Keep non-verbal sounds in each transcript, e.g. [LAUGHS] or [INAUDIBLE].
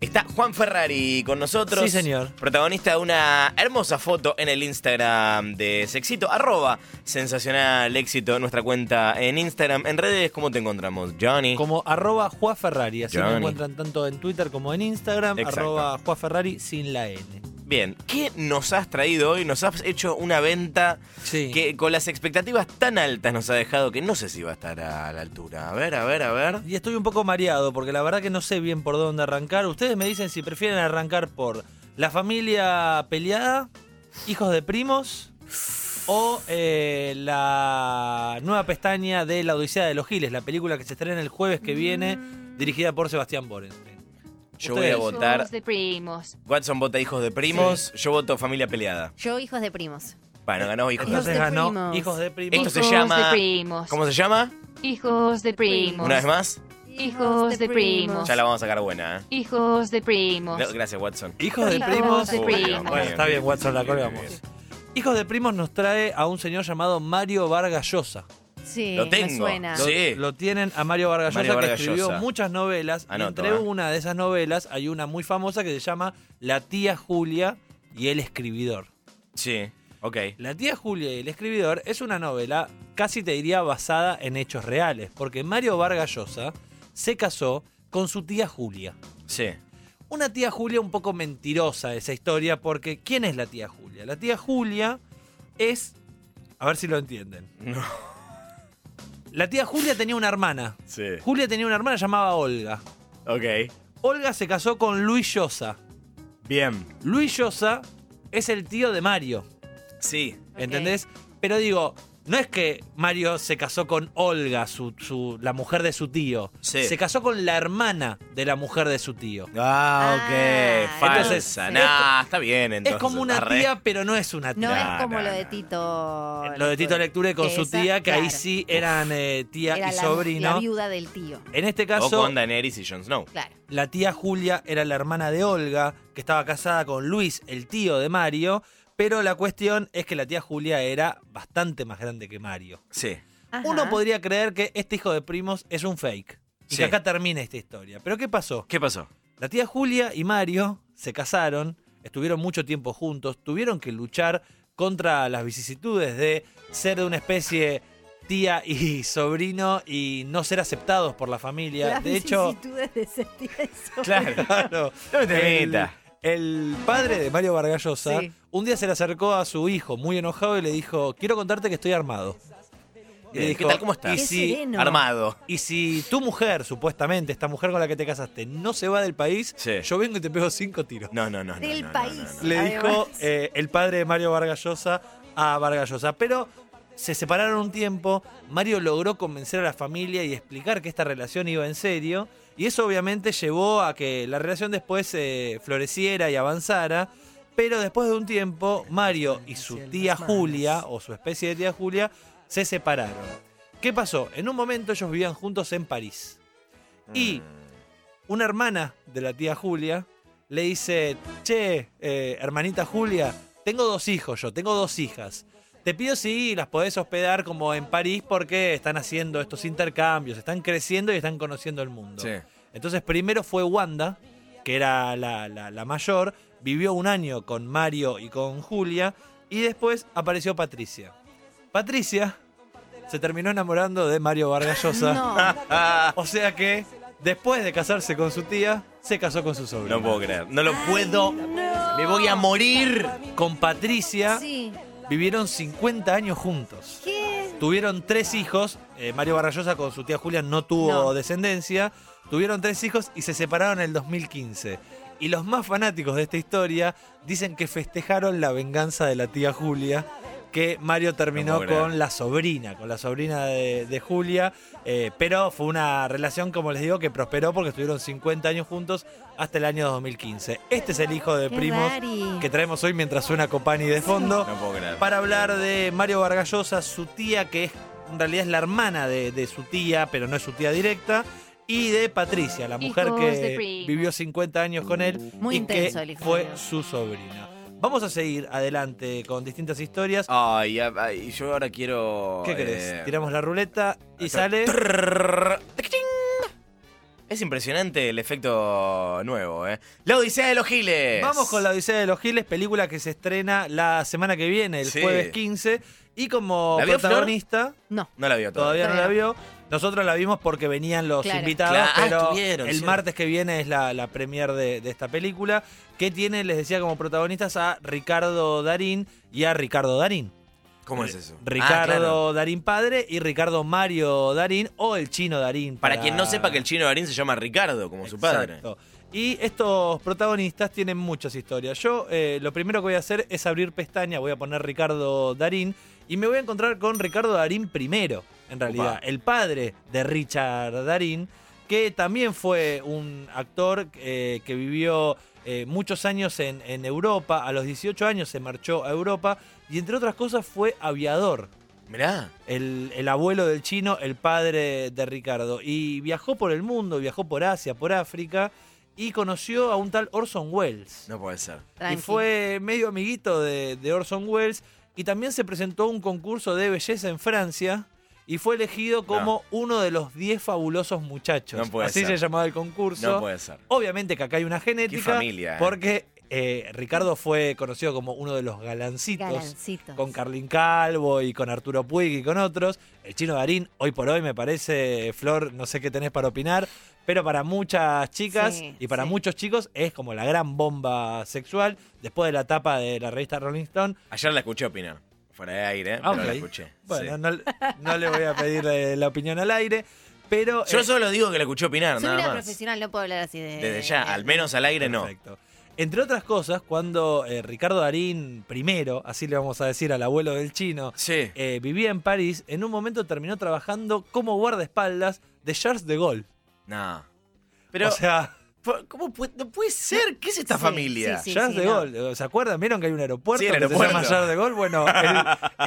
Está Juan Ferrari con nosotros. Sí, señor. Protagonista de una hermosa foto en el Instagram de Sexito, arroba sensacional éxito, nuestra cuenta en Instagram. En redes, ¿cómo te encontramos, Johnny? Como arroba Juan Ferrari. Así me Johnny. encuentran tanto en Twitter como en Instagram. Exacto. Arroba Juan Ferrari sin la N. Bien, ¿qué nos has traído hoy? Nos has hecho una venta Sí. que con las expectativas tan altas nos ha dejado que no sé si va a estar a la altura. A ver, a ver, a ver. Y estoy un poco mareado porque la verdad que no sé bien por dónde arrancar. Ustedes me dicen si prefieren arrancar por la familia peleada, hijos de primos o eh, la nueva pestaña de La Odisea de los Giles, la película que se estrena el jueves que viene, dirigida por Sebastián Borenstein. Yo voy a votar. Hijos de primos. Watson vota hijos de primos, yo voto familia peleada. Yo, hijos de primos. Bueno, ganó hijos de Entonces de ganó primos. Hijos de Primos. Esto se Hijos llama- de primos. ¿Cómo se llama? Hijos de primos. Una vez más. Hijos de primos. Ya la vamos a sacar buena, ¿eh? Hijos de primos. No, Gracias, Watson. Hijos de Hijos primos. de Uy, primos. Bueno, está bien, Watson, la colgamos. Hijos de primos nos trae a un señor llamado Mario Vargas Llosa. Sí, Lo me tengo. suena. Lo- Sí. Lo tienen a Mario Vargas Mario Llosa, que escribió Llosa. muchas novelas. y Anoto, entre eh. una de esas novelas hay una muy famosa que se llama La tía Julia y el escribidor. Sí, ok. La tía Julia y el escribidor es una novela casi te diría basada en hechos reales, porque Mario Vargas Llosa se casó con su tía Julia. Sí. Una tía Julia un poco mentirosa esa historia, porque ¿quién es la tía Julia? La tía Julia es... A ver si lo entienden. No. La tía Julia tenía una hermana. Sí. Julia tenía una hermana llamada Olga. Ok. Olga se casó con Luis Llosa. Bien. Luis Llosa es el tío de Mario. Sí. ¿Entendés? Pero digo, no es que Mario se casó con Olga, su, su- la mujer de su tío. Sí. Se casó con la hermana de la mujer de su tío. Ah, ok. Ah, Falsa. entonces, nah, está bien entonces. es como una arre. tía, pero no es una No tía. es como no, lo no. de Tito. Lo de Tito Lecture con su Esa, tía, que ahí sí eran eh, tía Era y la, sobrino. la viuda del tío. En este O caso, con Daenerys y Jon Snow. Claro. La tía Julia era la hermana de Olga, que estaba casada con Luis, el tío de Mario, pero la cuestión es que la tía Julia era bastante más grande que Mario. Sí. Ajá. Uno podría creer que este hijo de primos es un fake y Sí. que acá termina esta historia. Pero ¿qué pasó? ¿Qué pasó? La tía Julia y Mario se casaron, estuvieron mucho tiempo juntos, tuvieron que luchar contra las vicisitudes de ser de una especie tía y [LAUGHS] sobrino y no ser aceptados por la familia. Las de hecho, vicisitudes de ser tía y [LAUGHS] sobrino. Claro. Claro. No te el, metas. El padre de Mario Vargas Llosa Sí. un día se le acercó a su hijo muy enojado y le dijo, quiero contarte que estoy armado. Y le Bien, ¿qué tal? ¿Cómo estás? "Y Qué si, sereno. Armado. y si tu mujer, supuestamente, esta mujer con la que te casaste, no se va del país, Sí. yo vengo y te pego cinco tiros. No, no, no. no, Del no, no, país. no, no. Le Además. dijo eh, el padre de Mario Vargas Llosa a Vargas Llosa. Pero se separaron un tiempo, Mario logró convencer a la familia y explicar que esta relación iba en serio. Y eso obviamente llevó a que la relación después eh, floreciera y avanzara. Pero después de un tiempo, Mario y su tía Julia, o su especie de tía Julia, se separaron. ¿Qué pasó? En un momento ellos vivían juntos en París. Y una hermana de la tía Julia le dice, che, eh, hermanita Julia, tengo dos hijos yo, tengo dos hijas. Te pido si las podés hospedar como en París porque están haciendo estos intercambios, están creciendo y están conociendo el mundo. Sí. Entonces primero fue Wanda, que era la, la- la mayor, vivió un año con Mario y con Julia, y después apareció Patricia. Patricia se terminó enamorando de Mario Vargas Llosa. No. [LAUGHS] O sea que, después de casarse con su tía, se casó con su sobrino. No puedo creer. No lo puedo. Me voy a morir. Con Patricia Sí. Vivieron 50 años juntos. ¿Qué? Tuvieron tres hijos. eh, Mario Barrayosa con su tía Julia no tuvo No. descendencia. Tuvieron tres hijos y se separaron en el 2015. Y los más fanáticos de esta historia dicen que festejaron la venganza de la tía Julia. Que Mario terminó con la sobrina, con la sobrina de, de Julia. eh, pero fue una relación, como les digo, que prosperó porque estuvieron 50 años juntos hasta el año 2015. Este es el hijo de Qué primos rari. que traemos hoy mientras suena Copani de fondo No puedo creer. para hablar de Mario Vargas Llosa, su tía, que es, en realidad es la hermana de, de su tía, pero no es su tía directa, y de Patricia, la mujer Hijos que vivió 50 años con él Muy y intenso que el hijo fue su sobrina. Vamos a seguir adelante con distintas historias. Ay, ay, yo ahora quiero. ¿Qué querés? eh, Tiramos la ruleta y sale. Trrr, Es impresionante el efecto nuevo, ¿eh? La Odisea de los Giles. Vamos con La Odisea de los Giles, película que se estrena la semana que viene, el Sí. jueves 15. Y como ¿La vio, Flor? protagonista, No. No la vio todavía no la Todavía vio. Nosotros la vimos porque venían los Claro. invitados, Claro, ah, pero estuvieron, el sí. martes que viene es la, la premier de, de esta película, que tiene, les decía, como protagonistas a Ricardo Darín y a Ricardo Darín. ¿Cómo es eso? Ricardo Ah, claro. Darín padre y Ricardo Mario Darín o el chino Darín. Para quien no sepa que el chino Darín se llama Ricardo, como su padre. Exacto. Y estos protagonistas tienen muchas historias. Yo eh, lo primero que voy a hacer es abrir pestaña, voy a poner Ricardo Darín y me voy a encontrar con Ricardo Darín primero, en realidad, Opa. el padre de Richard Darín, que también fue un actor eh, que vivió eh, muchos años en, en Europa, a los 18 años se marchó a Europa y entre otras cosas fue aviador Mirá. el, el abuelo del chino, el padre de Ricardo. Y viajó por el mundo, viajó por Asia, por África, y conoció a un tal Orson Welles. No puede ser. y fue medio amiguito de, de Orson Welles. Y también se presentó a un concurso de belleza en Francia. Y fue elegido como uno de los 10 fabulosos muchachos. No puede Así ser. se llamaba el concurso. No puede ser. Obviamente que acá hay una genética. familia, eh. Porque eh, Ricardo fue conocido como uno de los galancitos Galancitos. con Carlín Calvo y con Arturo Puig y con otros. El chino Darín, hoy por hoy me parece, Flor, no sé qué tenés para opinar, pero para muchas chicas Sí, y para sí. muchos chicos es como la gran bomba sexual. Después de la tapa de la revista Rolling Stone, Ayer la escuché opinar. Fuera de aire, ¿eh? Ah, pero la escuché. bueno, Sí. no, no le voy a pedir eh, la opinión al aire, pero... Yo eh, solo digo que la escuché opinar, Soy nada una más. profesional, no puedo hablar así de. Desde ya, al menos al aire no. Perfecto. Entre otras cosas, cuando eh, Ricardo Darín primero, así le vamos a decir al abuelo del chino, Sí. eh, vivía en París, en un momento terminó trabajando como guardaespaldas de Charles de Gaulle. No. Pero, o sea, ¿cómo puede, no puede ser? ¿Qué es esta Sí, familia? sí, sí. Charles de no. Gaulle, ¿se acuerdan? ¿Vieron que hay un aeropuerto Sí, el que se llama Charles de Gaulle? Bueno, el,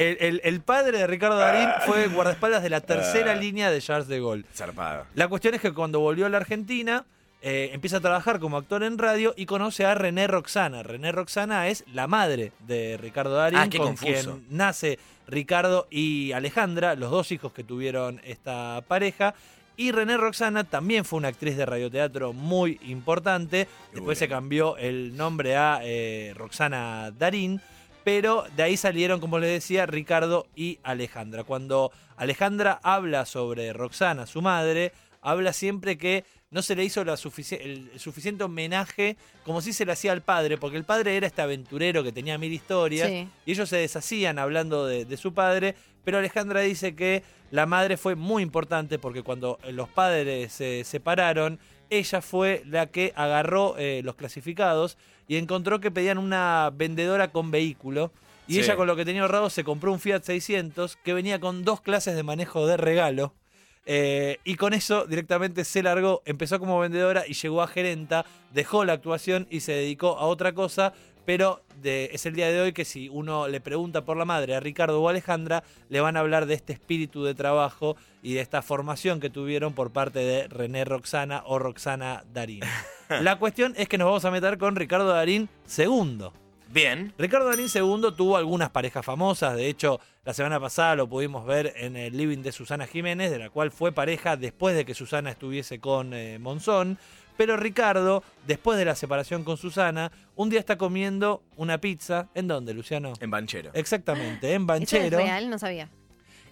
[LAUGHS] el- el- el padre de Ricardo Darín fue guardaespaldas de la tercera Ah. línea de Charles de Gaulle. Zarpado. La cuestión es que cuando volvió a la Argentina, eh, empieza a trabajar como actor en radio y conoce a René Roxana. René Roxana es la madre de Ricardo Darín, Ah, qué con confuso. quien nace Ricardo y Alejandra, los dos hijos que tuvieron esta pareja. Y René Roxana también fue una actriz de radioteatro muy importante. Después se cambió el nombre a eh, Roxana Darín. Pero de ahí salieron, como les decía, Ricardo y Alejandra. Cuando Alejandra habla sobre Roxana, su madre, habla siempre que no se le hizo la sufici- el, suficiente homenaje como si se le hacía al padre, porque el padre era este aventurero que tenía mil historias Sí. y ellos se deshacían hablando de, de su padre, pero Alejandra dice que la madre fue muy importante porque cuando los padres se separaron, ella fue la que agarró eh, los clasificados y encontró que pedían una vendedora con vehículo. Y Sí. ella con lo que tenía ahorrado se compró un Fiat 600 que venía con dos clases de manejo de regalo. Eh, y con eso directamente se largó, empezó como vendedora y llegó a gerenta, dejó la actuación y se dedicó a otra cosa, pero de- es el día de hoy que si uno le pregunta por la madre a Ricardo o a Alejandra, le van a hablar de este espíritu de trabajo y de esta formación que tuvieron por parte de René Roxana o Roxana Darín. [LAUGHS] la cuestión es que nos vamos a meter con Ricardo Darín segundo. Bien. Ricardo Darín II tuvo algunas parejas famosas, de hecho la semana pasada lo pudimos ver en el living de Susana Jiménez, de la cual fue pareja después de que Susana estuviese con eh, Monzón, pero Ricardo, después de la separación con Susana, un día está comiendo una pizza, ¿en dónde, Luciano? En Banchero. Exactamente, en ¿Eso es Banchero. real? No sabía.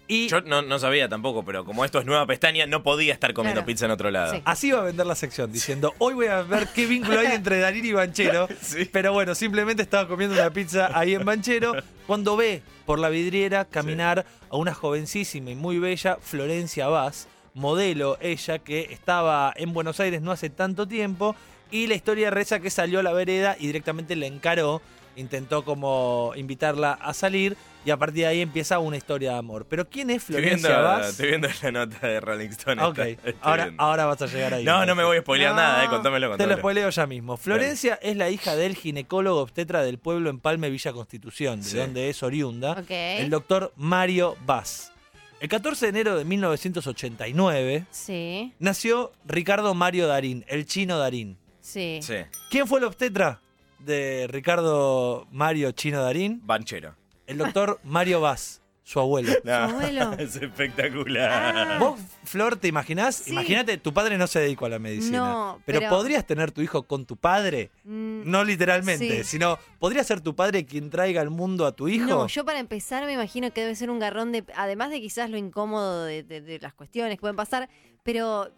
Y Yo no, no sabía tampoco, pero como esto es nueva pestaña, no podía estar comiendo Claro. pizza en otro lado. Sí. así va a vender la sección, diciendo, hoy voy a ver qué vínculo hay entre Darín y Banchero. [LAUGHS] Sí. Pero bueno, simplemente estaba comiendo una pizza ahí en Banchero cuando ve por la vidriera caminar a una jovencísima y muy bella Florencia Vaz, modelo ella que estaba en Buenos Aires no hace tanto tiempo y la historia reza que salió a la vereda y directamente la encaró, intentó como invitarla a salir y a partir de ahí empieza una historia de amor. Pero ¿quién es Estoy viendo, Florencia Vaz? estoy viendo la nota de Rolling Stone. Ok, estoy ahora, vas a llegar ahí. No, no me voy a spoilear No, nada, eh, contámelo, Te lo contámelo. spoileo ya mismo. Florencia es la hija del ginecólogo obstetra del pueblo Empalme Villa Constitución, de Sí. donde es oriunda, Ok. el doctor Mario Vaz. El 14 de enero de 1989 Sí, nació Ricardo Mario Darín, el chino Darín. sí. Sí, ¿Quién fue el obstetra de Ricardo Mario Chino Darín? Banchero. El doctor Mario Vaz. Su abuelo. No, abuelo? [LAUGHS] es espectacular. Ah. ¿Vos, Flor, te imaginás? Sí. Imagínate, tu padre no se dedicó a la medicina. No, pero, pero- ¿podrías tener tu hijo con tu padre? Mm, No literalmente, Sí. sino ¿podría ser tu padre quien traiga al mundo a tu hijo? No, yo para empezar me imagino que debe ser un garrón de, además de quizás lo incómodo de, de- de las cuestiones que pueden pasar, pero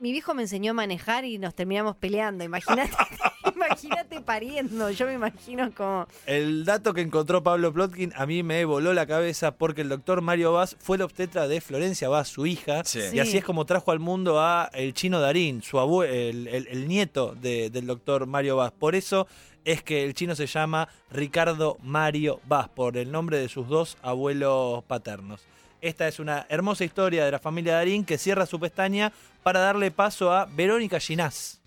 mi viejo me enseñó a manejar y nos terminamos peleando. Imagínate, [LAUGHS] imagínate pariendo. Yo me imagino como El dato que encontró Pablo Plotkin a mí me voló la cabeza porque el doctor Mario Vaz fue el obstetra de Florencia Vaz, su hija, Sí. y así es como trajo al mundo a el chino Darín, su abue el, el- el nieto de- del doctor Mario Vaz. Por eso es que el chino se llama Ricardo Mario Vaz, por el nombre de sus dos abuelos paternos. Esta es una hermosa historia de la familia Darín que cierra su pestaña para darle paso a Verónica Ginás.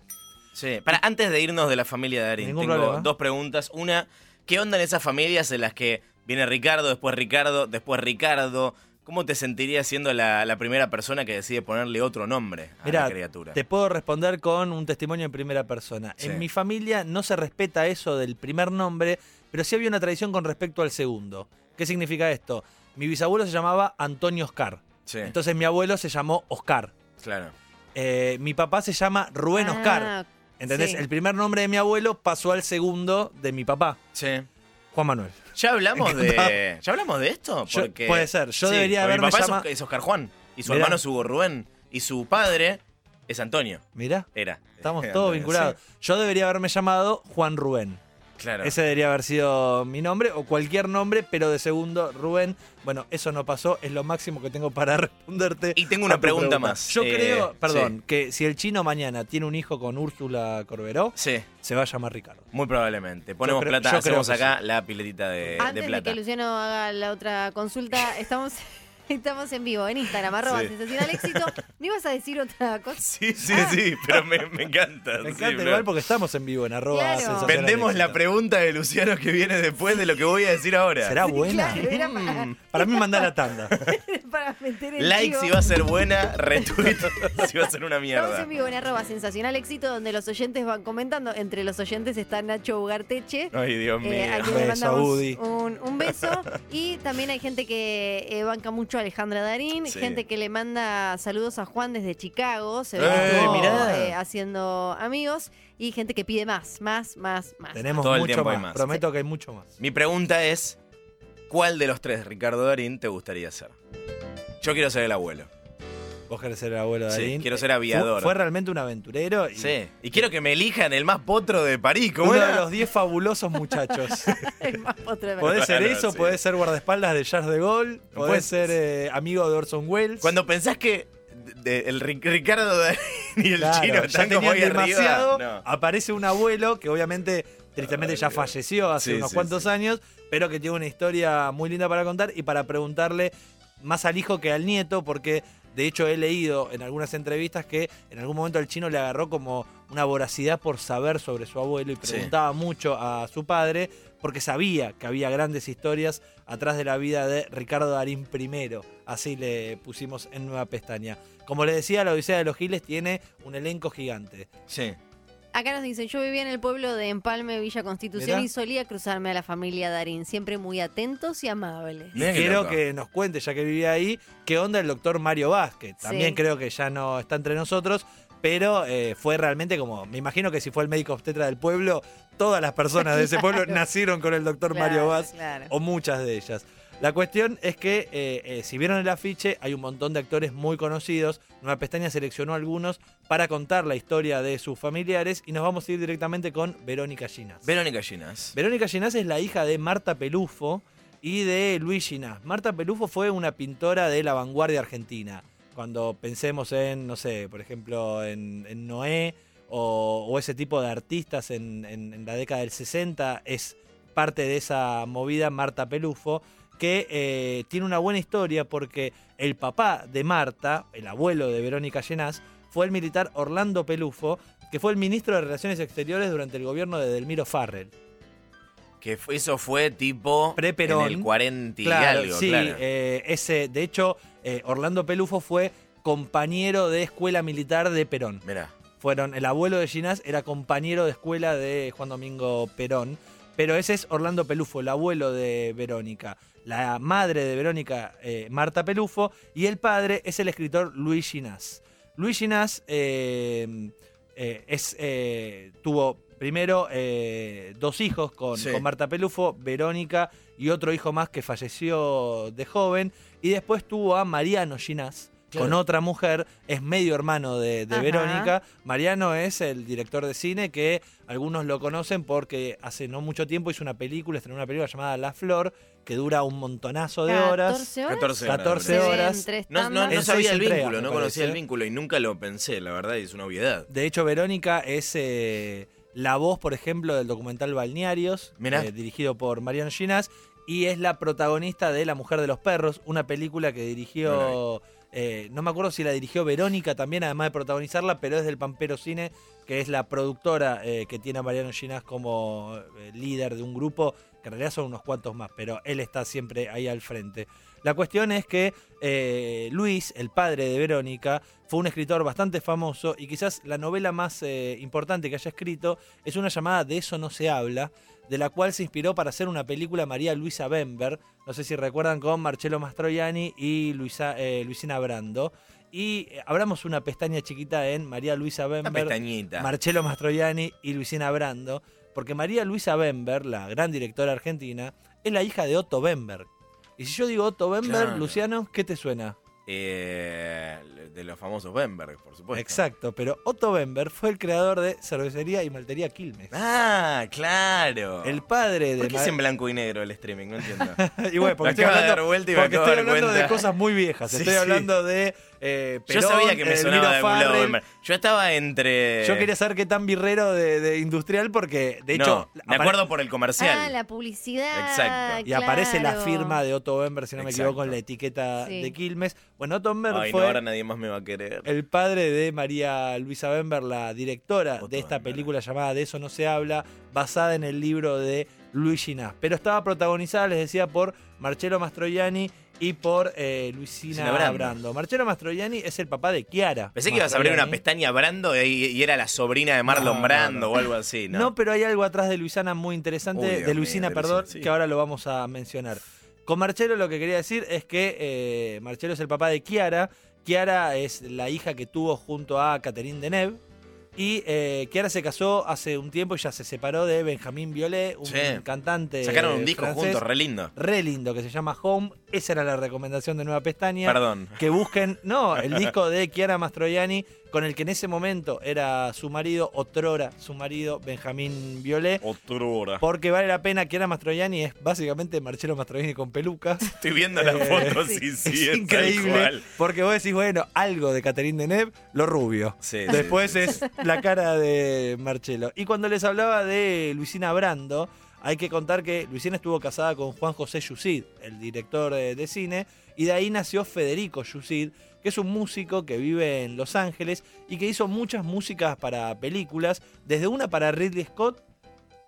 Sí, para antes de irnos de la familia de Darín, Ningún tengo problema. dos preguntas. Una, ¿qué onda en esas familias en las que viene Ricardo, después Ricardo, después Ricardo? ¿Cómo te sentirías siendo la, la primera persona que decide ponerle otro nombre a Mirá, la criatura? te puedo responder con un testimonio en primera persona. Sí. En mi familia no se respeta eso del primer nombre, pero sí había una tradición con respecto al segundo. ¿Qué significa esto? Mi bisabuelo se llamaba Antonio Oscar. Sí, Entonces mi abuelo se llamó Oscar. claro. Eh, mi papá se llama Rubén Oscar. ¿Entendés? sí. El primer nombre de mi abuelo pasó al segundo de mi papá, Sí. Juan Manuel. ¿Ya hablamos de ya hablamos de esto? Yo- puede ser. Yo Sí, debería haberme Mi papá es llama- es Oscar Juan y su Mirá. hermano es Hugo Rubén y su padre es Antonio. Mirá, Era. estamos [LAUGHS] todos vinculados. sí, Yo debería haberme llamado Juan Rubén. Claro. Ese debería haber sido mi nombre o cualquier nombre, pero de segundo, Rubén. Bueno, eso no pasó, es lo máximo que tengo para [LAUGHS] responderte. Y tengo una pregunta más. Yo Eh, creo, perdón, sí. que si el chino mañana tiene un hijo con Úrsula Corberó, Sí, se va a llamar Ricardo. muy probablemente. Ponemos creo- plata, yo hacemos acá la piletita de, Antes de de, plata. que Luciano haga la otra consulta, [LAUGHS] estamos, estamos en vivo en Instagram, arroba Sí. sensacional éxito. ¿No ibas a decir otra cosa? Sí, sí, sí, pero me, me encanta. Me sí, encanta pero- igual porque estamos en vivo en arroba Claro. sensacional Vendemos la pregunta de Luciano que viene después de lo que voy a decir ahora. ¿Será buena? Claro, era para, Para mí manda la tanda. [LAUGHS] para meter el Like chivo. si va a ser buena, retweet [LAUGHS] si va a ser una Estamos mierda. en vivo en arroba sensacional éxito donde los oyentes van comentando. Entre los oyentes está Nacho Ugarteche. Ay, Dios mío. eh, a quien Beso, le mandamos un beso. Y también hay gente que eh, banca mucho a Alejandra Darín, Sí. gente que le manda saludos a Juan desde Chicago, se ¡Eh, ve mirá! eh, haciendo amigos, y gente que pide más, más, más, más. Tenemos Todo el mucho tiempo hay más. más. Prometo que hay mucho más. Mi pregunta es: ¿cuál de los tres, Ricardo Darín, te gustaría ser? Yo quiero ser el abuelo. Vos querés ser el abuelo de Sí, Darín. quiero ser Fue- aviador. Fue, realmente un aventurero. Y Sí. Y quiero que me elijan el más potro de París. ¿Cómo Uno era? de los 10 fabulosos muchachos. [LAUGHS] El más potro de Podés ser eso, sí. podés ser guardaespaldas de Charles de Gaulle, podés Pues- ser eh, amigo de Orson Welles. Cuando pensás que de- el Ri- Ricardo Darín y el Claro, chino ya están como demasiado, arriba. No. aparece un abuelo que obviamente, tristemente Ay, ya Dios. falleció hace Sí, unos sí, cuantos sí. años, pero que tiene una historia muy linda para contar y para preguntarle más al hijo que al nieto, porque de hecho he leído en algunas entrevistas que en algún momento el chino le agarró como una voracidad por saber sobre su abuelo y Sí. preguntaba mucho a su padre porque sabía que había grandes historias atrás de la vida de Ricardo Darín I. Así le pusimos en nueva pestaña. Como le decía, la Odisea de los Giles tiene un elenco gigante. Sí. Acá nos dicen, yo vivía en el pueblo de Empalme, Villa Constitución, Mirá. y solía cruzarme a la familia Darín, siempre muy atentos y amables. Quiero loco. que nos cuente, ya que vivía ahí, qué onda el doctor Mario Vázquez. También Sí. creo que ya no está entre nosotros, pero eh, fue realmente como, me imagino que si fue el médico obstetra del pueblo, todas las personas de ese pueblo Claro. [LAUGHS] nacieron con el doctor Claro, Mario Vaz, claro. o muchas de ellas. La cuestión es que, eh, eh, si vieron el afiche, hay un montón de actores muy conocidos. Nueva Pestaña seleccionó algunos para contar la historia de sus familiares y nos vamos a ir directamente con Verónica Ginás. Verónica Ginás. Verónica Ginás es la hija de Marta Pelufo y de Luis Ginás. Marta Pelufo fue una pintora de la vanguardia argentina. Cuando pensemos en, no sé, por ejemplo, en, en Noé o, o ese tipo de artistas en, en- en la década del 60, es parte de esa movida Marta Pelufo, que eh, tiene una buena historia porque el papá de Marta, el abuelo de Verónica Ginás, fue el militar Orlando Pelufo, que fue el ministro de Relaciones Exteriores durante el gobierno de Delmiro Farrell. Que eso fue tipo Pre-Perón. en el 40 y Claro, algo, sí, claro. eh, ese, de hecho, eh, Orlando Pelufo fue compañero de escuela militar de Perón. Mirá. Fueron, el abuelo de Ginás era compañero de escuela de Juan Domingo Perón. Pero ese es Orlando Pelufo, el abuelo de Verónica. La madre de Verónica, eh, Marta Pelufo, y el padre es el escritor Luis Ginás. Luis Ginás eh, eh, es, eh, tuvo primero dos hijos con, Sí. con Marta Pelufo, Verónica y otro hijo más que falleció de joven, y después tuvo a Mariano Ginás. Claro. Con otra mujer, es medio hermano de. Verónica. Mariano es el director de cine que algunos lo conocen porque hace no mucho tiempo hizo una película, estrenó una película llamada La Flor, que dura un montonazo de horas. 14 horas. 14 horas. 14 Se ven horas. tres No, no, no sabía el vínculo, no conocía el vínculo y nunca lo pensé, la verdad, y es una obviedad. De hecho, Verónica es eh, la voz, por ejemplo, del documental Balnearios, eh, dirigido por Mariano Ginás, y es la protagonista de La Mujer de los Perros, una película que dirigió, eh, no me acuerdo si la dirigió Verónica también, además de protagonizarla, pero es del Pampero Cine, que es la productora eh, que tiene a Mariano Ginás como eh, líder de un grupo, que en realidad son unos cuantos más, pero él está siempre ahí al frente. La cuestión es que Luis, el padre de Verónica, fue un escritor bastante famoso y quizás la novela más importante que haya escrito es una llamada De eso no se habla, de la cual se inspiró para hacer una película María Luisa Bember, no sé si recuerdan con Marcello Mastroianni y Luisa, eh, Luisina Brando. Y eh, abramos una pestaña chiquita en María Luisa Bember. Marcello Mastroianni y Luisina Brando, porque María Luisa Bember, la gran directora argentina, es la hija de Otto Bember. Y si yo digo Otto Bember, Claro. Luciano, ¿qué te suena? Eh, de los famosos Bemberg, por supuesto. Exacto, pero Otto Bember fue el creador de Cervecería y Maltería Quilmes. Ah, claro. El padre de ¿Por qué es en blanco y negro el streaming? No entiendo. [LAUGHS] y bueno, porque estoy de hablando, me porque de estoy hablando de cosas muy viejas. Sí, estoy sí. hablando de eh, Yo sabía que me sonaba de algún lado Farrell. Bemberg. Yo estaba entre... Yo quería saber qué tan birrero de, de industrial porque, de No, hecho, me apare- acuerdo por el comercial. Ah, la publicidad. Exacto. y aparece la firma de Otto Bember, si no me Exacto. equivoco, en la etiqueta Sí. de Quilmes. Bueno, Otto Bember Ay, no, fue ahora nadie más me va a querer. el padre de María Luisa Bember, la directora Otto de esta Bember. película llamada De eso no se habla, basada en el libro de Luis Ginás. Pero estaba protagonizada, les decía, por Marcello Mastroianni y por eh, Luisina Brando. Brando. Marcello Mastroianni es el papá de Chiara. Pensé que ibas a abrir una pestaña Brando y, y era la sobrina de Marlon No, Brando no. o algo así, ¿no? ¿no? pero hay algo atrás de Luisana muy interesante, Uy, de Luisina, mío, perdón, sí. que ahora lo vamos a mencionar. Con Marcelo lo que quería decir es que eh, Marcelo es el papá de Kiara. Kiara es la hija que tuvo junto a Catherine Deneuve. Y eh, Kiara se casó hace un tiempo y ya se separó de Benjamín Violet, un Sí. cantante. Sacaron un disco francés, juntos, re lindo. Re lindo, que se llama Home. Esa era la recomendación de Nueva Pestaña Perdón. que busquen, no, el disco de Chiara Mastroianni, con el que en ese momento era su marido, otrora su marido, Benjamín Violet. Otrora. Porque vale la pena, Chiara Mastroianni es básicamente Marcelo Mastroianni con peluca. Estoy viendo las Eh, fotos sí. y [LAUGHS] sí, es increíble, porque vos decís, bueno, algo de Catherine Deneuve, lo rubio. Sí, sí, Después es la cara de Marcelo. Y cuando les hablaba de Luisina Brando, hay que contar que Luisina estuvo casada con Juan José Yusid, el director de, cine, y de ahí nació Federico Yusid, que es un músico que vive en Los Ángeles y que hizo muchas músicas para películas, desde una para Ridley Scott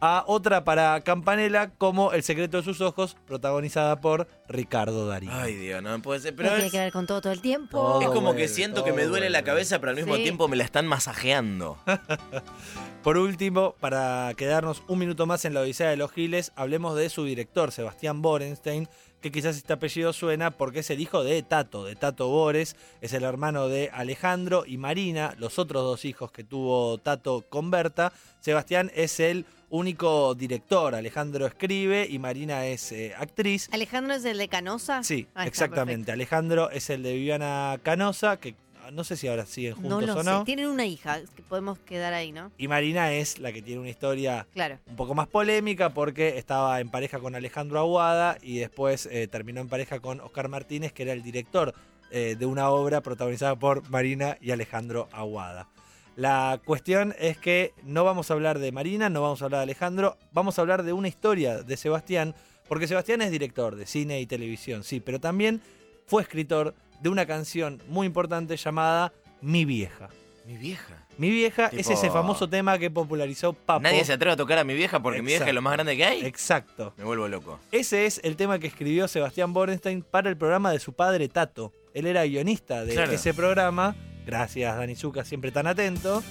a otra para Campanella, como El secreto de sus ojos, protagonizada por Ricardo Darín. Ay, Dios, no puede ser. Pero tiene es, que ver con todo todo el tiempo. Todo es como que siento que me duele la cabeza, pero al mismo Sí. tiempo me la están masajeando. [LAUGHS] Por último, para quedarnos un minuto más en la Odisea de los Giles, hablemos de su director, Sebastián Borenstein, que quizás este apellido suena porque es el hijo de Tato, de Tato Bores, es el hermano de Alejandro y Marina, los otros dos hijos que tuvo Tato con Berta. Sebastián es el único director, Alejandro escribe y Marina es eh, actriz. Alejandro es el de Canosa. Sí, Ah, exactamente. Alejandro es el de Viviana Canosa, que no sé si ahora siguen juntos No lo o sé. no. Tienen una hija, que podemos quedar ahí, ¿no? Y Marina es la que tiene una historia Claro. un poco más polémica porque estaba en pareja con Alejandro Aguada y después eh, terminó en pareja con Oscar Martínez, que era el director eh, de una obra protagonizada por Marina y Alejandro Aguada. La cuestión es que no vamos a hablar de Marina, no vamos a hablar de Alejandro, vamos a hablar de una historia de Sebastián, porque Sebastián es director de cine y televisión, sí, pero también fue escritor de una canción muy importante llamada Mi vieja. Mi vieja. Mi vieja es ese famoso tema que popularizó Papo. Nadie se atreve a tocar a mi vieja porque mi vieja es lo más grande que hay. Exacto. Me vuelvo loco. Ese es el tema que escribió Sebastián Borenstein para el programa de su padre Tato. Él era guionista de Claro. ese programa. Gracias, Dani Zucca, siempre tan atento.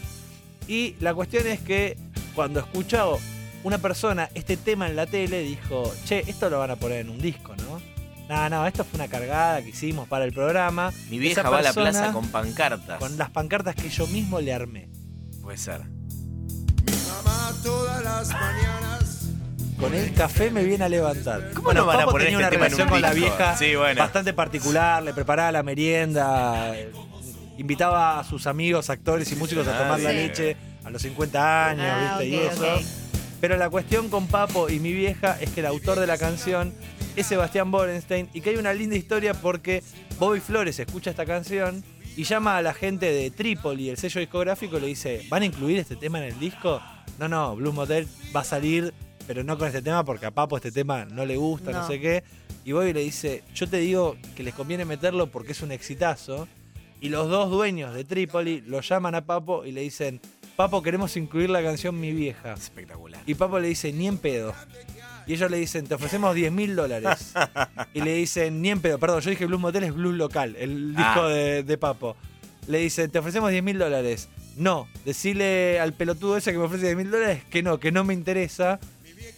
Y la cuestión es que cuando escuchó una persona este tema en la tele, dijo, che, esto lo van a poner en un disco, ¿no? No, no, esto fue una cargada que hicimos para el programa. Mi Esa vieja va a la plaza con pancartas. con las pancartas que yo mismo le armé. Puede ser. Mi mamá todas las mañanas. Con el café me viene a levantar. ¿Cómo no van a Papo poner tenía este una tema en un relación con la vieja Sí, bueno. bastante particular, le preparaba la merienda, invitaba a sus amigos, actores y músicos a Ah, tomar la leche a los 50 años, Ah, ¿viste? y eso. Pero la cuestión con Papo y mi vieja es que el autor de la canción es Sebastián Borenstein y que hay una linda historia porque Bobby Flores escucha esta canción y llama a la gente de Trípoli, el sello discográfico, y le dice, ¿van a incluir este tema en el disco? No, no, Blues Motel va a salir, pero no con este tema porque a Papo este tema no le gusta, no, No. sé qué. Y Bobby le dice, yo te digo que les conviene meterlo porque es un exitazo. Y los dos dueños de Trípoli lo llaman a Papo y le dicen, Papo, queremos incluir la canción Mi Vieja. Espectacular. Y Papo le dice, ni en pedo. Y ellos le dicen, te ofrecemos 10 mil dólares. y le dicen, ni en pedo. Perdón, yo dije Blues Motel es Blues Local, el disco Ah. de, de Papo. Le dicen, te ofrecemos 10 mil dólares. No, decirle al pelotudo ese que me ofrece 10 mil dólares que no, que no me interesa.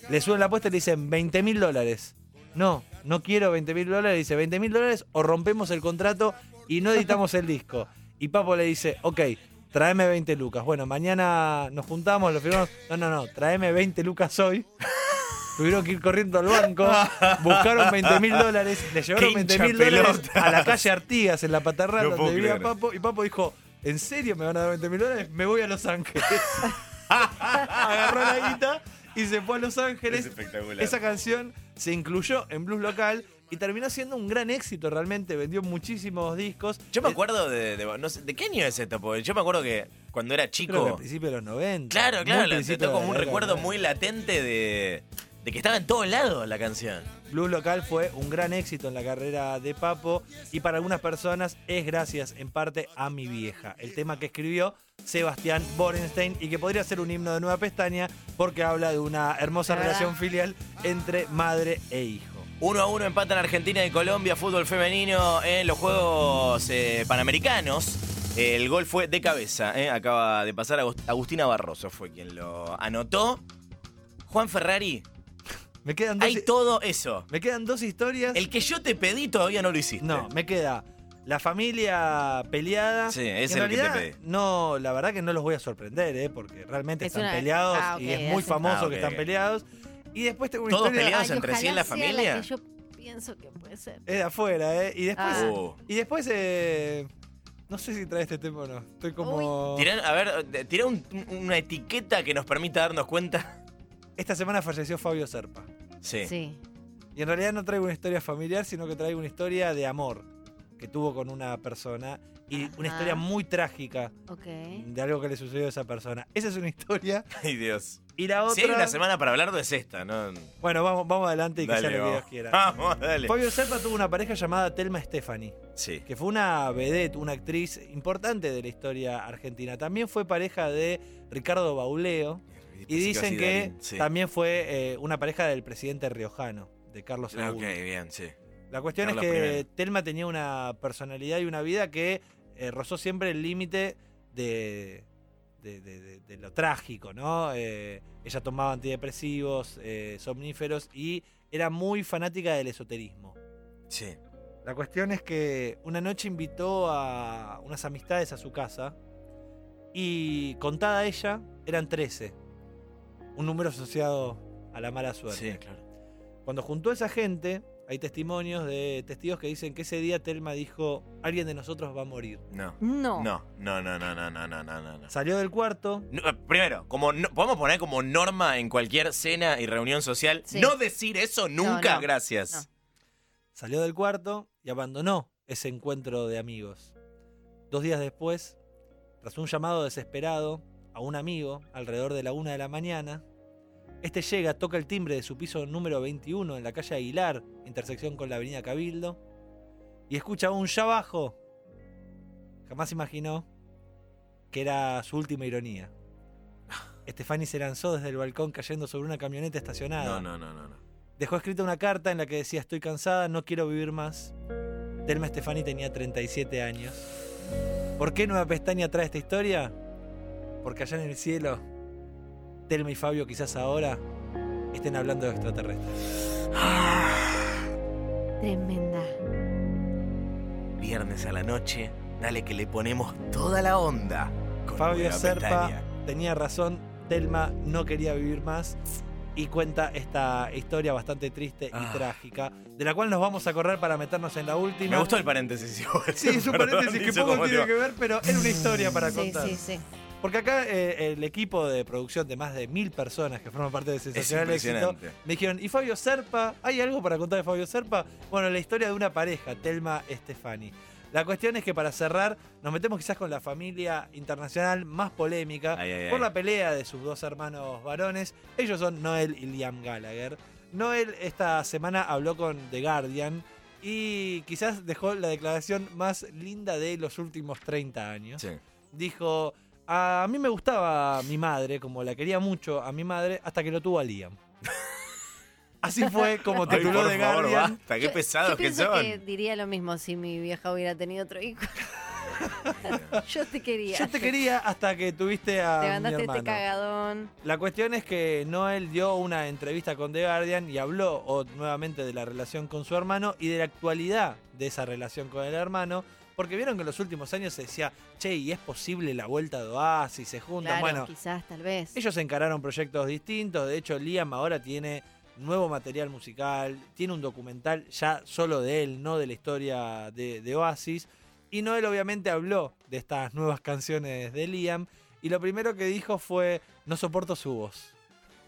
Le suben la apuesta y le dicen 20 mil dólares. No, no quiero 20 mil dólares. Dice 20 mil dólares o rompemos el contrato y no editamos el disco. Y Papo le dice, ok, tráeme 20 lucas. Bueno, mañana nos juntamos, lo firmamos. No, no, no, tráeme 20 lucas hoy. Tuvieron que ir corriendo al banco, [LAUGHS] buscaron 20 mil dólares, le llevaron Qué 20 mil dólares a la calle Artigas, en la Patarral, No donde vivía. Papo. Y Papo dijo, ¿en serio me van a dar 20 mil dólares? Me voy a Los Ángeles. [LAUGHS] Agarró la guita y se fue a Los Ángeles. Es espectacular. Esa canción se incluyó en Blues Local y terminó siendo un gran éxito realmente. Vendió muchísimos discos. Yo me Eh, acuerdo de, de- no sé, ¿de qué año es esto? Porque yo me acuerdo que cuando era Creo que chico. a principios de los 90. Claro, claro, principio la un recuerdo muy latente de, de que estaba en todos lados la canción. Blues Local fue un gran éxito en la carrera de Papo y para algunas personas es gracias en parte a mi vieja, el tema que escribió Sebastián Borenstein y que podría ser un himno de nueva pestaña porque habla de una hermosa ¿Verdad? relación filial entre madre e hijo. Uno a uno empatan Argentina y Colombia, fútbol femenino en los Juegos eh, Panamericanos. El gol fue de cabeza, eh, acaba de pasar Agust- Agustina Barroso, fue quien lo anotó. Juan Ferrari, Me quedan dos, hay todo eso. me quedan dos historias. El que yo te pedí todavía no lo hiciste. No, me queda la familia peleada. Sí, es en el que te realidad, pedí. No, la verdad que no los voy a sorprender, ¿eh? porque realmente Es están una- peleados Ah, ok, y es muy famoso Ah, ok, que están ok. peleados. Y después tengo una ¿Todos historia. peleados Ay, entre sí en la ojalá sea familia? que yo pienso que puede ser. Es de afuera, ¿eh? Y después, Ah. Uh. y después eh, no sé si trae este tema o no. Estoy como... Tirá- a ver, eh, tira un- una etiqueta que nos permita darnos cuenta. Esta semana falleció Fabio Serpa. Sí. Sí. Y en realidad no traigo una historia familiar, sino que traigo una historia de amor que tuvo con una persona. Y una historia muy trágica de algo que le sucedió a esa persona. Esa es una historia. [LAUGHS] Ay, Dios. Y la otra... Si hay una semana para hablar, es esta, ¿no? Bueno, vamos, vamos adelante y que Dale, sea lo que. Dios quiera. Vamos, dale. Fabio Serpa tuvo una pareja llamada Telma Stephanie. Sí. que fue una vedette, una actriz importante de la historia argentina. También fue pareja de Ricardo Bauleo y dicen que Sí. también fue eh, una pareja del presidente riojano, de Carlos II. Ah, Ok, bien, sí. La cuestión Carlos es que. Telma tenía una personalidad y una vida que eh, rozó siempre el límite de, de, de- de- de lo trágico, ¿no? Eh, ella tomaba antidepresivos, somníferos y era muy fanática del esoterismo. Sí. La cuestión es que una noche invitó a unas amistades a su casa y contada ella eran 13 un número asociado a la mala suerte. Sí, claro. Cuando juntó a esa gente, hay testimonios de testigos que dicen que ese día Telma dijo, alguien de nosotros va a morir. No. No. No, no, no, no, no, no, no, Salió del cuarto. Eh, primero, como podemos poner como norma en cualquier cena y reunión social, no decir eso nunca, no. gracias. Salió del cuarto y abandonó ese encuentro de amigos. Dos días después, tras un llamado desesperado, a un amigo alrededor de la una de la mañana, este llega, toca el timbre de su piso número 21 en la calle Aguilar, intersección con la avenida Cabildo, y escucha un ya abajo. Jamás imaginó que era su última ironía. Estefani se lanzó desde el balcón cayendo sobre una camioneta estacionada. No, no, no, no, no. Dejó escrita una carta en la que decía estoy cansada, no quiero vivir más. Telma Stefani tenía 37 años. ¿Por qué Nueva Pestaña trae esta historia? Porque allá en el cielo, Telma y Fabio quizás ahora estén hablando de extraterrestres. Tremenda. Viernes a la noche, dale que le ponemos toda la onda. con Fabio Serpa Pestaña. tenía razón, Telma no quería vivir más y cuenta esta historia bastante triste y Ah. trágica, de la cual nos vamos a correr para meternos en la última. Me gustó el paréntesis [LAUGHS] igual. Sí, es un paréntesis que poco tiene que ver, pero era una historia para Sí, contar. sí, sí. Porque acá eh, el equipo de producción de más de mil personas que forman parte de Sensacional Éxito me dijeron, ¿y Fabio Serpa? ¿Hay algo para contar de Fabio Serpa? Bueno, la historia de una pareja, Telma Estefani. La cuestión es que para cerrar, nos metemos quizás con la familia internacional más polémica Ay, ay, por ay. la pelea de sus dos hermanos varones. Ellos son Noel y Liam Gallagher. Noel esta semana habló con The Guardian y quizás dejó la declaración más linda de los últimos 30 años Sí. dijo, a mí me gustaba mi madre, como la quería mucho a mi madre, hasta que lo tuvo a Liam. [LAUGHS] Así fue como tituló favor, Guardian. basta, qué Yo- pesados yo que pienso son. que diría lo mismo si mi vieja hubiera tenido otro hijo. [LAUGHS] Yo te quería. Yo te quería hasta que tuviste a Te mi mandaste hermano. este cagadón. La cuestión es que Noel dio una entrevista con The Guardian y habló o- nuevamente de la relación con su hermano y de la actualidad de esa relación con el hermano. Porque vieron que en los últimos años se decía, che, ¿y es posible la vuelta de Oasis? Se juntan. Claro, bueno, quizás, tal vez. Ellos encararon proyectos distintos. De hecho, Liam ahora tiene nuevo material musical, tiene un documental ya solo de él, no de la historia de, de Oasis. Y Noel obviamente habló de estas nuevas canciones de Liam. Y lo primero que dijo fue, no soporto su voz.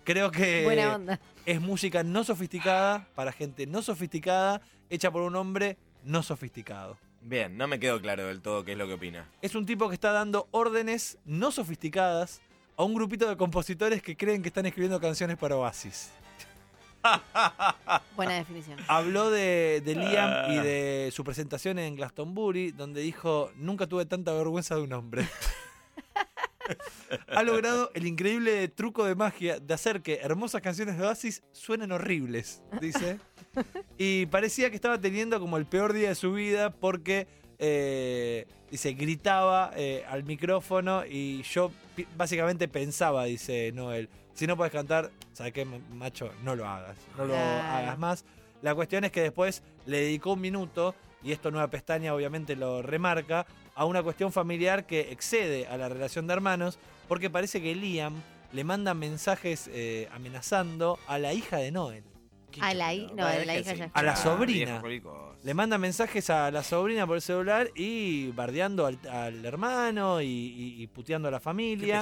Creo que Buena onda. es música no sofisticada para gente no sofisticada, hecha por un hombre no sofisticado. Bien, no me quedó claro del todo qué es lo que opina. Es un tipo que está dando órdenes no sofisticadas a un grupito de compositores que creen que están escribiendo canciones para Oasis. [LAUGHS] Buena definición. Habló de, de Liam y de su presentación en Glastonbury, donde dijo, nunca tuve tanta vergüenza de un hombre. [LAUGHS] ha logrado el increíble truco de magia de hacer que hermosas canciones de Oasis suenen horribles, dice. Y parecía que estaba teniendo como el peor día de su vida porque, eh, dice, gritaba eh, al micrófono y yo básicamente pensaba, dice Noel, si no puedes cantar, ¿sabes qué, macho? No lo hagas, no lo hagas más. La cuestión es que después le dedicó un minuto, y esto Nueva Pestaña obviamente lo remarca, a una cuestión familiar que excede a la relación de hermanos, porque parece que Liam le manda mensajes eh, amenazando a la hija de Noel. A la hi- no, la hija ya A la sobrina. culicos. Le manda mensajes a la sobrina por el celular y bardeando al, al hermano y, y- y puteando a la familia.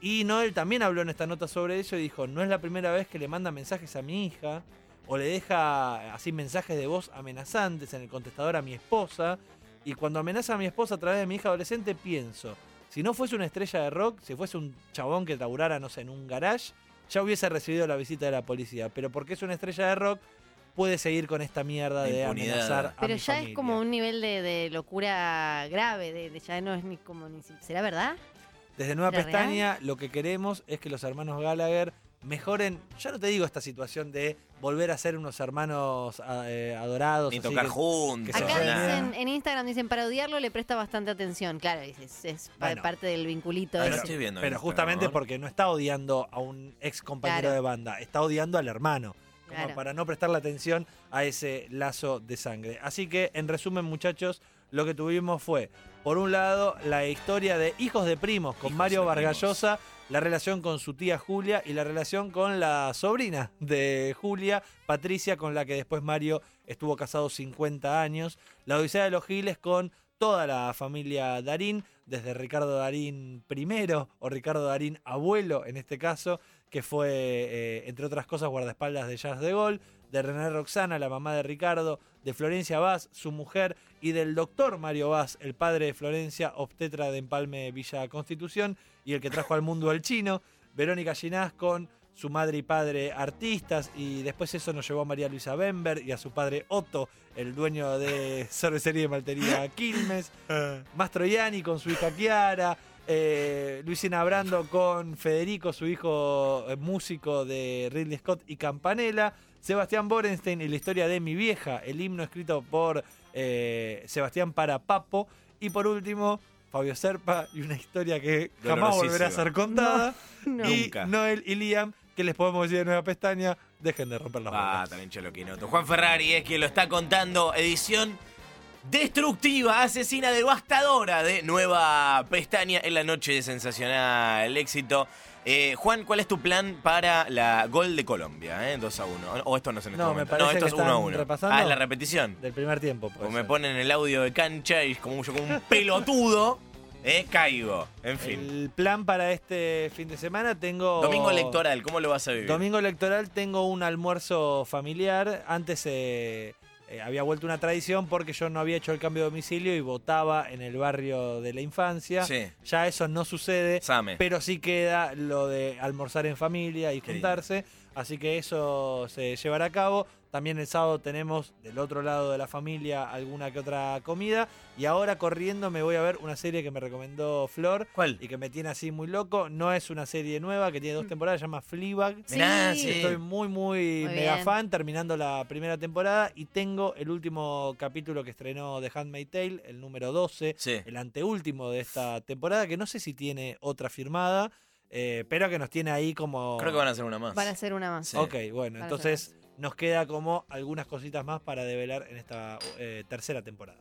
Y Noel también habló en esta nota sobre eso y dijo, no es la primera vez que le manda mensajes a mi hija o le deja así mensajes de voz amenazantes en el contestador a mi esposa. Y cuando amenaza a mi esposa a través de mi hija adolescente, pienso, si no fuese una estrella de rock, si fuese un chabón que laburara, no sé, en un garage, ya hubiese recibido la visita de la policía. Pero porque es una estrella de rock, puede seguir con esta mierda La de impunidad. amenazar a Pero mi ya es como un nivel de, de locura grave, de, de ya no es ni como ni ¿Será verdad? Desde Nueva ¿Era Pestaña, lo que queremos es que los hermanos Gallagher mejoren, ya no te digo esta situación de volver a ser unos hermanos a- eh, adorados. Ni tocar que- juntos. que Acá dicen, en Instagram dicen, para odiarlo le presta bastante atención. Claro, es, es pa- Bueno. parte del vinculito Ahora Pero, ese. estoy viendo pero justamente porque no está odiando a un ex compañero Claro. de banda, está odiando al hermano. Como Claro. para no prestarle atención a ese lazo de sangre. Así que, en resumen, muchachos, lo que tuvimos fue, por un lado, la historia de Hijos de Primos con Hijos Mario Vargallosa, la relación con su tía Julia y la relación con la sobrina de Julia, Patricia, con la que después Mario estuvo casado 50 años. La Odisea de los Giles con toda la familia Darín, desde Ricardo Darín primero o Ricardo Darín abuelo en este caso, que fue, eh, entre otras cosas, guardaespaldas de Jazz de Gol, de René Roxana, la mamá de Ricardo, de Florencia Vaz, su mujer, y del doctor Mario Vaz, el padre de Florencia, obstetra de Empalme Villa Constitución, y el que trajo al mundo al chino, Verónica Ginás con su madre y padre artistas, y después eso nos llevó a María Luisa Bember y a su padre Otto, el dueño de [LAUGHS] cervecería de maltería Quilmes, [LAUGHS] Mastroianni con su hija Chiara, eh, Luisina Brando con Federico, su hijo eh, músico de Ridley Scott y Campanella, Sebastián Borenstein y la historia de mi vieja, el himno escrito por eh, Sebastián para Papo, y por último, Fabio Serpa y una historia que jamás volverá a ser contada. [LAUGHS] No. Y Nunca. Noel y Liam ¿Qué les podemos decir de Nueva Pestaña? Dejen de romper las Ah, bolas. también Choloquinoto. Juan Ferrari es quien lo está contando. Edición destructiva, asesina, devastadora de Nueva Pestaña en la noche de sensacional éxito. Eh, Juan, ¿cuál es tu plan para la gol de Colombia? Eh? 2 a 1. O esto no es en este No, me momento. no, esto es 1 a están 1. repasando. Ah, es la repetición. Del primer tiempo. Como me ponen el audio de cancha y como yo como un [LAUGHS] pelotudo, eh, caigo. En fin. El plan para este fin de semana tengo... Domingo electoral, ¿cómo lo vas a vivir? Domingo electoral tengo un almuerzo familiar. Antes eh, eh, había vuelto una tradición porque yo no había hecho el cambio de domicilio y votaba en el barrio de la infancia. Sí. Ya eso no sucede, Same. pero sí queda lo de almorzar en familia y Qué juntarse. Así que eso se llevará a cabo. También el sábado tenemos del otro lado de la familia alguna que otra comida. Y ahora corriendo me voy a ver una serie que me recomendó Flor ¿Cuál? y que me tiene así muy loco. No es una serie nueva que tiene dos temporadas, se llama Fleabag. Mirá, Sí. sí. Estoy muy, muy, Muy mega bien. fan, terminando la primera temporada. Y tengo el último capítulo que estrenó The Handmaid's Tale, el número 12, Sí. el anteúltimo de esta temporada, que no sé si tiene otra firmada, eh, pero que nos tiene ahí como... Creo que van a hacer una más. Van a hacer una más. Sí. Ok, bueno, entonces nos queda como algunas cositas más para develar en esta eh, tercera temporada.